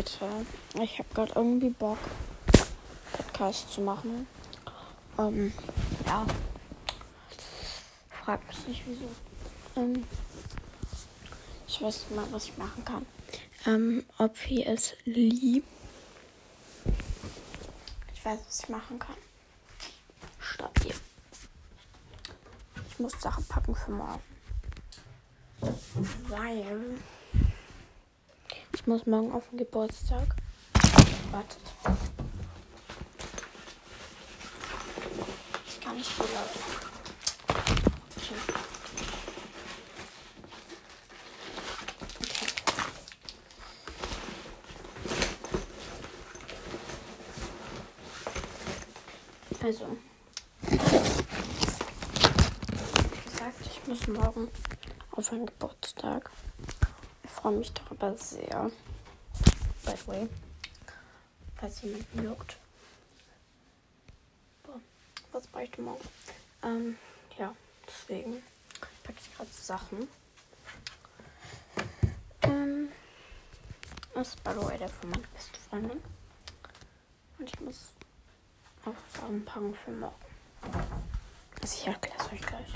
Leute, ich habe gerade irgendwie Bock, Podcast zu machen. Ähm, ja. Fragt mich nicht wieso. Ähm, ich weiß nicht mal, was ich machen kann. Ähm, ob ihr es liebt. Ich weiß, was ich machen kann. Stabil. Ich muss Sachen packen für morgen. Weil muss morgen auf den Geburtstag. Wartet. Ich kann nicht so laut. Okay. Okay. Also. Wie gesagt, ich muss morgen auf einen Geburtstag. Freue mich darüber sehr. By the way. Falls jemanden juckt. Boah, was brauche ich denn morgen? Ähm, ja, deswegen packe ich gerade Sachen. Ähm, das ist by the way der von meiner besten Freundin. Und ich muss auch Sachen packen für morgen. Also ich erkläre es euch gleich.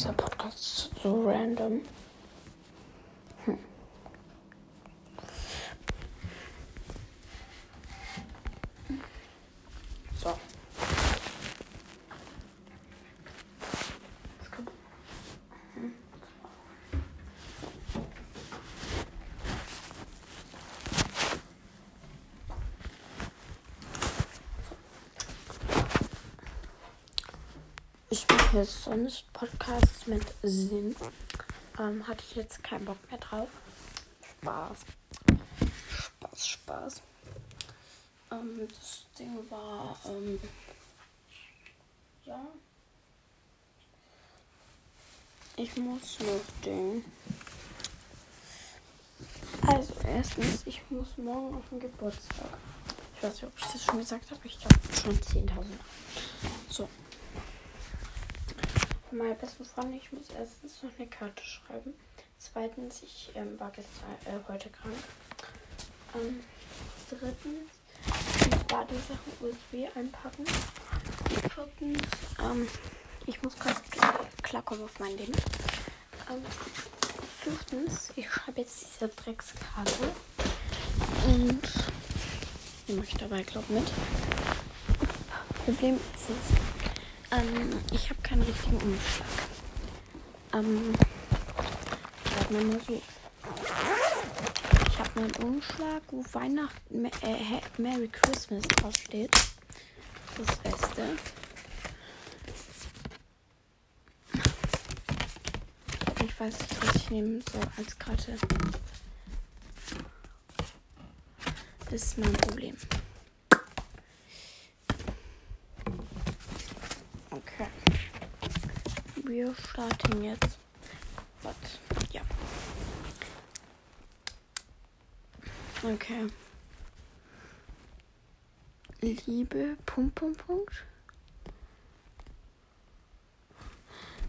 Dieser Podcast so random. Ich mache jetzt sonst Podcasts mit Sinn. Ähm, hatte ich jetzt keinen Bock mehr drauf. Spaß. Spaß, Spaß. Ähm, das Ding war, ähm, ja. Ich muss noch Ding. Also, erstens, ich muss morgen auf den Geburtstag. Ich weiß nicht, ob ich das schon gesagt habe. Ich glaube schon 10.000. So. Von meiner besten Freundin, ich muss erstens noch eine Karte schreiben. Zweitens, ich ähm, war gestern, äh, heute krank. Ähm, drittens, ich muss Badesachen USB einpacken. Viertens, ähm, ich muss gerade klarkommen auf mein Leben. Ähm, fünftens, ich schreibe jetzt diese Dreckskarte. Und mache ich dabei, glaube mit. Problem ist es, ähm, ich habe keinen richtigen Umschlag. Ähm, sag mal mal so. Ich habe meinen Umschlag, wo Weihnachten, äh, Merry Christmas draufsteht. Das Beste. Ich weiß nicht, was ich nehmen soll als Karte. Das ist mein Problem. Okay. Wir starten jetzt. Was? Ja. Okay. Liebe. Punkt, Punkt, Punkt.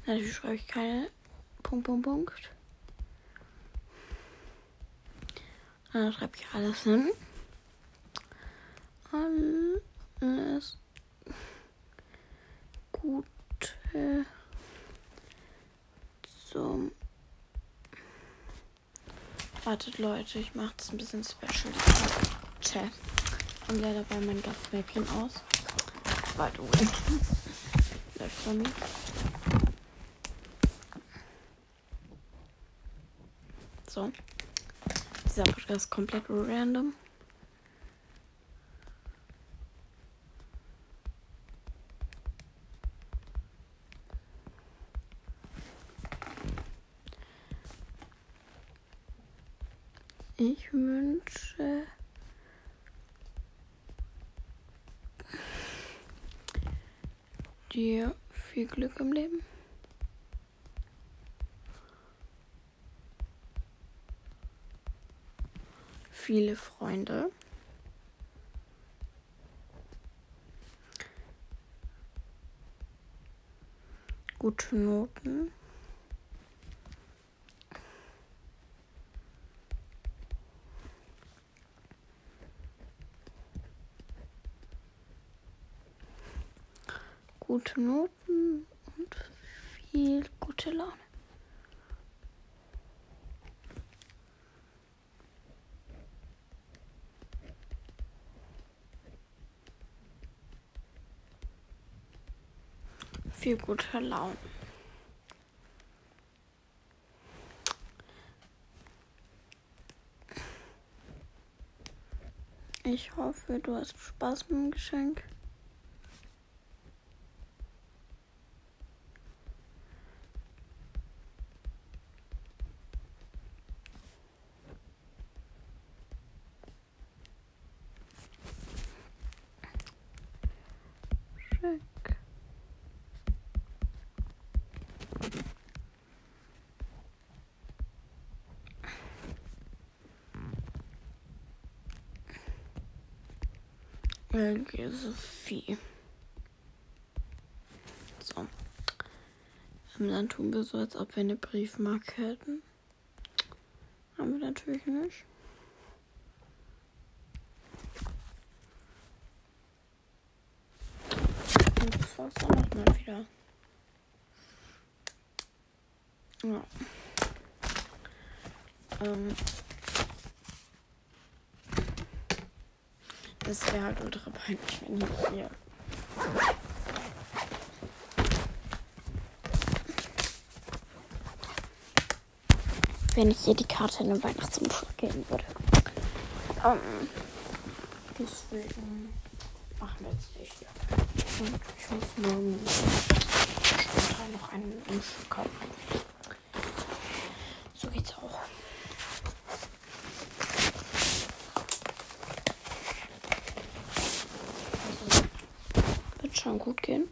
Natürlich schreibe ich keine Punkt, Punkt, Punkt. Dann schreibe ich alles hin. Alles Gute Wartet, Leute, ich mache das ein bisschen special. Tja. Und leider bei mein Gasmäppchen aus. By the way. Läuft von mir. So. Dieser Podcast ist komplett random. Ich wünsche dir viel Glück im Leben. Viele Freunde. Gute Noten. Gute Noten und viel gute Laune. Viel gute Laune. Ich hoffe, du hast Spaß mit dem Geschenk. Helge Sophie. So. Ähm, dann tun wir so, als ob wir eine Briefmarke hätten. Haben wir natürlich nicht. Und das war's dann nochmal wieder. Ja. Ähm. Das wäre halt ultra peinlich, wenn ich hier. Wenn ich hier die Karte in den Weihnachtsumschlag geben würde. Ähm, deswegen machen wir jetzt nicht. Und ich muss morgen noch einen Umschlag kaufen. So geht's auch. Schon gut gehen.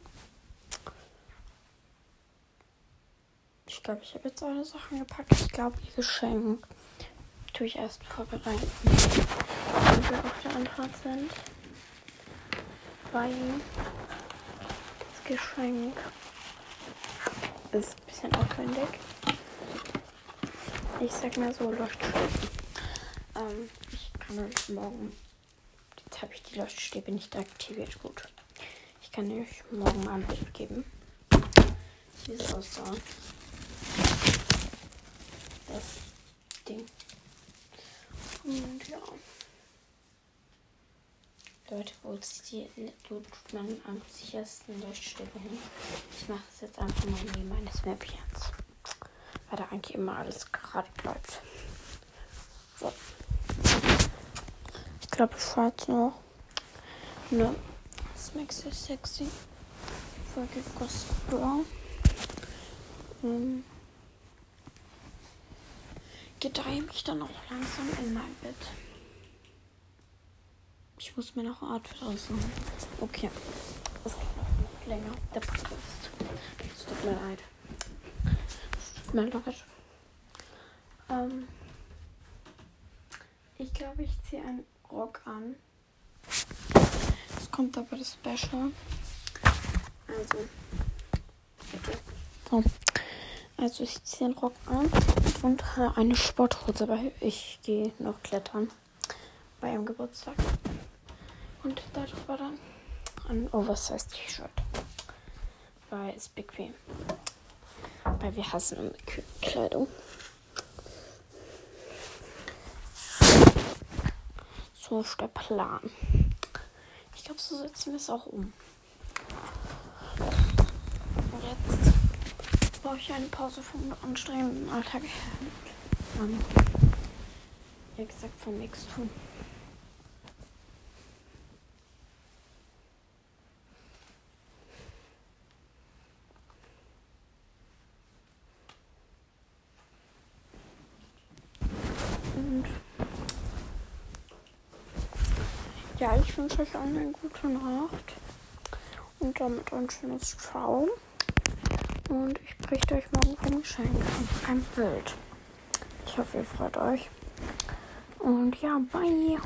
Ich glaube, ich habe jetzt alle Sachen gepackt. Ich glaube, ihr Geschenk tue ich erst vorbereiten, wenn wir auf der Anfahrt sind. Weil das Geschenk ist ein bisschen aufwendig. Ich sag mal so, Leuchtstäbe. Ähm, ich kann euch morgen. Jetzt habe ich die Leuchtstäbe nicht aktiviert. Gut. Ich kann euch morgen Bild geben. Wie es aussah. Das Ding. Und ja. Leute, wo tut man am sichersten Leuchtstäbe hin? Ich mache es jetzt einfach mal neben meines Mäppchens. Weil da eigentlich immer alles gerade bleibt. So. Ich glaube, ich schwarz noch. Ne. Das makes so sexy. Folge Gossip Bra. Ähm, gedrehe mich dann auch langsam in mein Bett. Ich muss mir noch ein Outfit aussuchen. Okay. Das geht noch länger. Der Podcast. Es tut mir leid. Tut mir leid. Ähm, ich glaube, ich ziehe einen Rock an kommt aber das Special. Also. So. Also ich ziehe den Rock an und eine Sporthose, weil ich gehe noch klettern bei ihrem Geburtstag. Und darüber dann ein Oversized T-Shirt. Weil es bequem. Weil wir hassen Kleidung. So ist der Plan glaube, so setzen wir es auch um. Und jetzt brauche ich eine Pause vom anstrengenden Alltag. Ähm, wie gesagt, vom nichts tun. Ja, ich wünsche euch eine gute Nacht. Und damit ein schönes Ciao. Und ich berichte euch morgen vom Geschenk. Ein Bild. Ich hoffe, ihr freut euch. Und ja, bye.